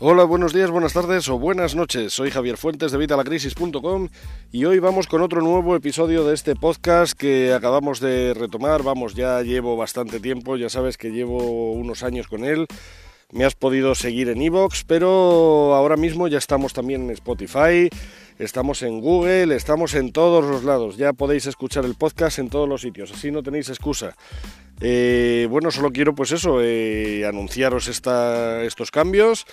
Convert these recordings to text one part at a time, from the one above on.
Hola, buenos días, buenas tardes o buenas noches. Soy Javier Fuentes de Vitalacrisis.com y hoy vamos con otro nuevo episodio de este podcast que acabamos de retomar. Vamos, ya llevo bastante tiempo, ya sabes que llevo unos años con él. Me has podido seguir en Evox, pero ahora mismo ya estamos también en Spotify, estamos en Google, estamos en todos los lados. Ya podéis escuchar el podcast en todos los sitios, así no tenéis excusa. Eh, bueno, solo quiero pues eso, eh, anunciaros estos cambios.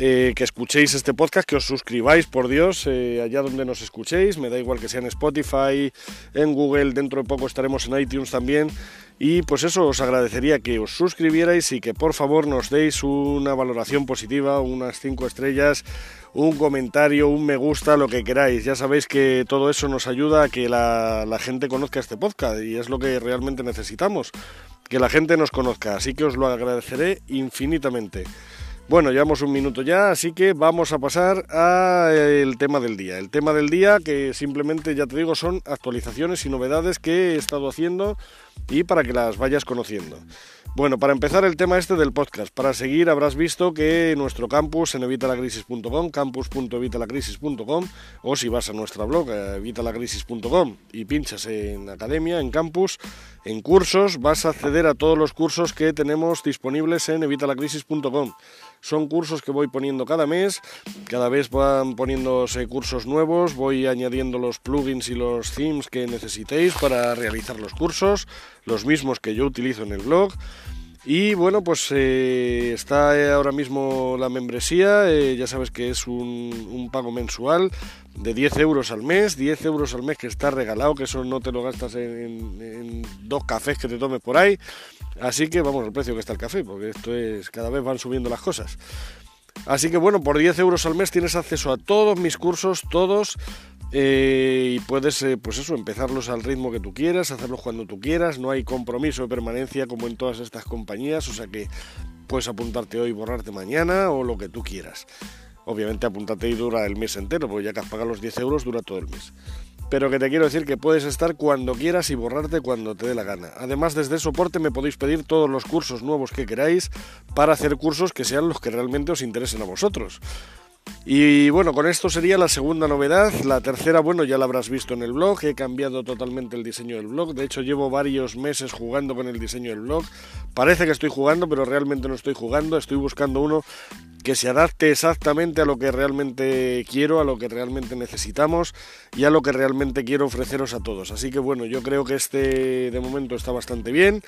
Eh, que escuchéis este podcast, que os suscribáis, por Dios, eh, allá donde nos escuchéis. Me da igual que sea en Spotify, en Google, dentro de poco estaremos en iTunes también. Y pues eso, os agradecería que os suscribierais y que por favor nos deis una valoración positiva, unas 5 estrellas, un comentario, un me gusta, lo que queráis. Ya sabéis que todo eso nos ayuda a que la, la gente conozca este podcast y es lo que realmente necesitamos, que la gente nos conozca. Así que os lo agradeceré infinitamente. Bueno, llevamos un minuto ya, así que vamos a pasar al tema del día. El tema del día que simplemente, ya te digo, son actualizaciones y novedades que he estado haciendo y para que las vayas conociendo. Bueno, para empezar el tema este del podcast, para seguir habrás visto que nuestro campus en evitalacrisis.com, campus.evitalacrisis.com, o si vas a nuestra blog, evitalacrisis.com, y pinchas en academia, en campus, en cursos, vas a acceder a todos los cursos que tenemos disponibles en evitalacrisis.com. Son cursos que voy poniendo cada mes, cada vez van poniéndose cursos nuevos, voy añadiendo los plugins y los themes que necesitéis para realizar los cursos, los mismos que yo utilizo en el blog. Y bueno, pues eh, está ahora mismo la membresía, eh, ya sabes que es un, pago mensual de 10 euros al mes, 10 euros al mes que está regalado, que eso no te lo gastas en, dos cafés que te tomes por ahí. Así que vamos al precio que está el café, porque esto es, cada vez van subiendo las cosas. Así que bueno, por 10 euros al mes tienes acceso a todos mis cursos, todos, eh, y puedes, eh, pues eso, empezarlos al ritmo que tú quieras, hacerlos cuando tú quieras, no hay compromiso de permanencia como en todas estas compañías, o sea que puedes apuntarte hoy borrarte mañana o lo que tú quieras. Obviamente apuntarte y dura el mes entero, porque ya que has pagado los 10 euros dura todo el mes. Pero que te quiero decir que puedes estar cuando quieras y borrarte cuando te dé la gana. Además, desde soporte me podéis pedir todos los cursos nuevos que queráis para hacer cursos que sean los que realmente os interesen a vosotros. Y bueno, con esto sería la segunda novedad. La tercera, bueno, ya la habrás visto en el blog. He cambiado totalmente el diseño del blog. De hecho, llevo varios meses jugando con el diseño del blog. Parece que estoy jugando, pero realmente no estoy jugando. Estoy buscando uno que se adapte exactamente a lo que realmente quiero, a lo que realmente necesitamos y a lo que realmente quiero ofreceros a todos. Así que bueno, yo creo que este de momento está bastante bien.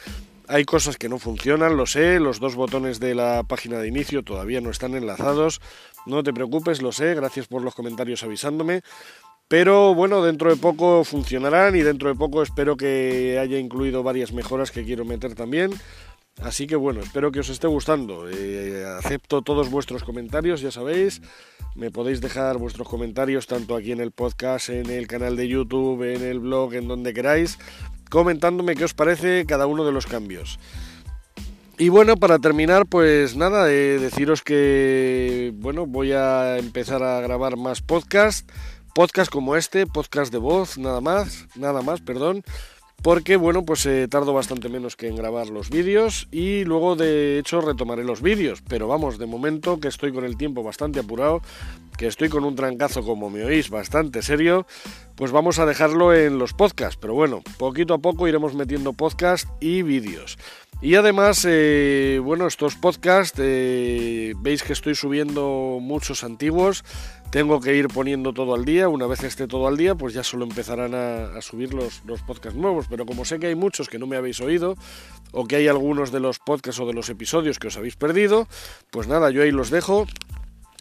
Hay cosas que no funcionan, lo sé, los dos botones de la página de inicio todavía no están enlazados. No te preocupes, lo sé, gracias por los comentarios avisándome. Pero bueno, dentro de poco funcionarán y dentro de poco espero que haya incluido varias mejoras que quiero meter también. Así que bueno, espero que os esté gustando. Eh, acepto todos vuestros comentarios, ya sabéis. Me podéis dejar vuestros comentarios tanto aquí en el podcast, en el canal de YouTube, en el blog, en donde queráis, comentándome qué os parece cada uno de los cambios. Y bueno, para terminar, pues nada, eh, deciros que bueno, voy a empezar a grabar más podcast, podcast como este, podcast de voz, nada más, nada más, perdón porque bueno, pues eh, tardo bastante menos que en grabar los vídeos y luego de hecho retomaré los vídeos, pero vamos, de momento que estoy con el tiempo bastante apurado, que estoy con un trancazo como me oís bastante serio, pues vamos a dejarlo en los podcasts, pero bueno, poquito a poco iremos metiendo podcast y vídeos. Y además, eh, bueno, estos podcasts, eh, veis que estoy subiendo muchos antiguos, tengo que ir poniendo todo al día, una vez esté todo al día, pues ya solo empezarán a, subir los, los, podcasts nuevos, pero como sé que hay muchos que no me habéis oído, o que hay algunos de los podcasts o de los episodios que os habéis perdido, pues nada, yo ahí los dejo.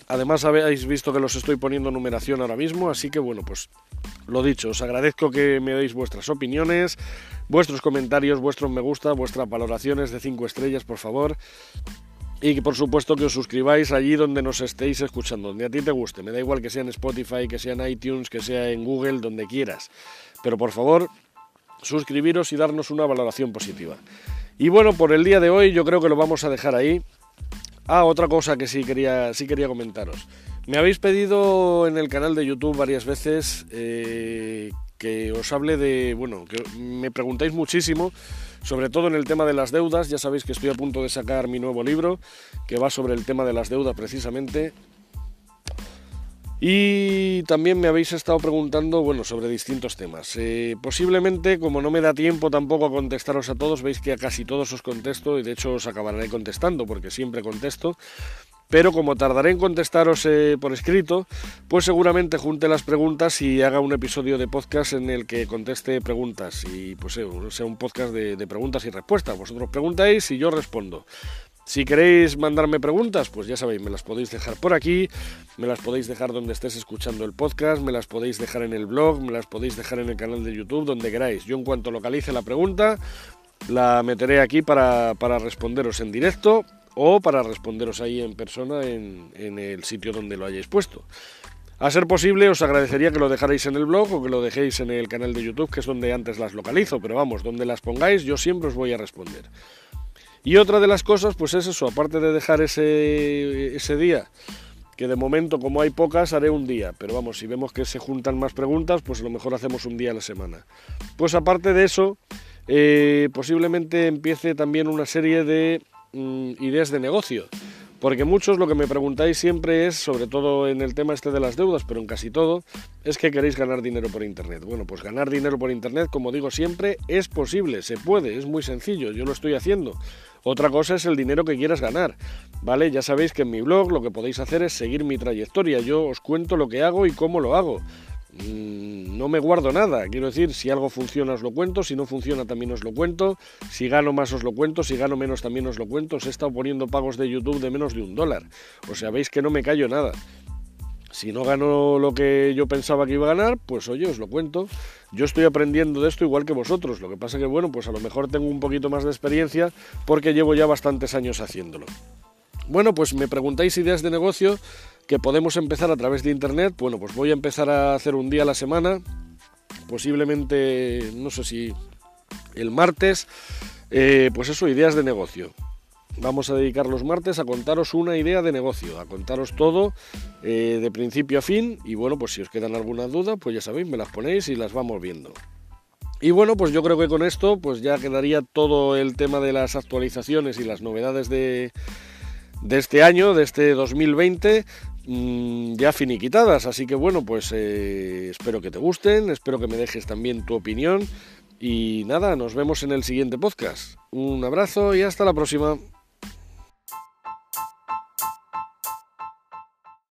Además habéis visto que los estoy poniendo numeración ahora mismo, así que bueno, pues lo dicho, os agradezco que me deis vuestras opiniones, vuestros comentarios, vuestros me gusta, vuestras valoraciones de 5 estrellas, por favor. Y que por supuesto que os suscribáis allí donde nos estéis escuchando, donde a ti te guste. Me da igual que sea en Spotify, que sea en iTunes, que sea en Google, donde quieras. Pero por favor, suscribiros y darnos una valoración positiva. Y bueno, por el día de hoy yo creo que lo vamos a dejar ahí. Ah, otra cosa que sí quería, sí quería comentaros. Me habéis pedido en el canal de YouTube varias veces eh, que os hable de, bueno, que me preguntáis muchísimo, sobre todo en el tema de las deudas, ya sabéis que estoy a punto de sacar mi nuevo libro, que va sobre el tema de las deudas precisamente, y también me habéis estado preguntando, bueno, sobre distintos temas. Eh, posiblemente, como no me da tiempo tampoco a contestaros a todos, veis que a casi todos os contesto y de hecho os acabaré contestando porque siempre contesto. Pero como tardaré en contestaros eh, por escrito, pues seguramente junte las preguntas y haga un episodio de podcast en el que conteste preguntas y pues eh, sea un podcast de, de preguntas y respuestas. Vosotros preguntáis y yo respondo. Si queréis mandarme preguntas, pues ya sabéis, me las podéis dejar por aquí, me las podéis dejar donde estés escuchando el podcast, me las podéis dejar en el blog, me las podéis dejar en el canal de YouTube, donde queráis. Yo en cuanto localice la pregunta, la meteré aquí para, responderos en directo o para responderos ahí en persona en, el sitio donde lo hayáis puesto. A ser posible, os agradecería que lo dejarais en el blog o que lo dejéis en el canal de YouTube, que es donde antes las localizo, pero vamos, donde las pongáis, yo siempre os voy a responder. Y otra de las cosas, pues es eso, aparte de dejar ese, ese día, que de momento como hay pocas, haré un día, pero vamos, si vemos que se juntan más preguntas, pues a lo mejor hacemos un día a la semana. Pues aparte de eso, eh, posiblemente empiece también una serie de mm, ideas de negocio. Porque muchos lo que me preguntáis siempre es, sobre todo en el tema este de las deudas, pero en casi todo, es que queréis ganar dinero por Internet. Bueno, pues ganar dinero por Internet, como digo siempre, es posible, se puede, es muy sencillo, yo lo estoy haciendo. Otra cosa es el dinero que quieras ganar, ¿vale? Ya sabéis que en mi blog lo que podéis hacer es seguir mi trayectoria, yo os cuento lo que hago y cómo lo hago. Mm, no me guardo nada, quiero decir, si algo funciona os lo cuento, si no funciona también os lo cuento, si gano más os lo cuento, si gano menos también os lo cuento, os he estado poniendo pagos de YouTube de menos de un dólar, o sea, veis que no me callo nada. Si no gano lo que yo pensaba que iba a ganar, pues oye, os lo cuento. Yo estoy aprendiendo de esto igual que vosotros. Lo que pasa que, bueno, pues a lo mejor tengo un poquito más de experiencia porque llevo ya bastantes años haciéndolo. Bueno, pues me preguntáis ideas de negocio que podemos empezar a través de internet. Bueno, pues voy a empezar a hacer un día a la semana, posiblemente, no sé si el martes, eh, pues eso, ideas de negocio. Vamos a dedicar los martes a contaros una idea de negocio, a contaros todo eh, de principio a fin y bueno, pues si os quedan alguna duda, pues ya sabéis, me las ponéis y las vamos viendo. Y bueno, pues yo creo que con esto pues ya quedaría todo el tema de las actualizaciones y las novedades de, de este año, de este 2020, mm, ya finiquitadas. Así que bueno, pues eh, espero que te gusten, espero que me dejes también tu opinión. Y nada, nos vemos en el siguiente podcast. Un abrazo y hasta la próxima.